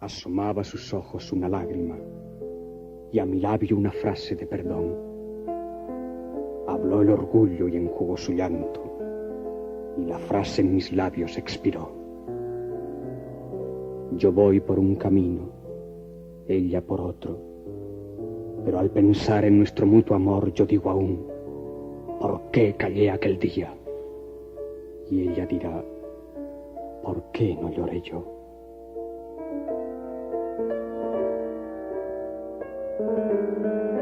Asomaba sus ojos una lágrima y a mi labio una frase de perdón. Habló el orgullo y enjugó su llanto y la frase en mis labios expiró. Yo voy por un camino, ella por otro, pero al pensar en nuestro mutuo amor yo digo aún, ¿por qué callé aquel día? Y ella dirá, ¿por qué no lloré yo? Música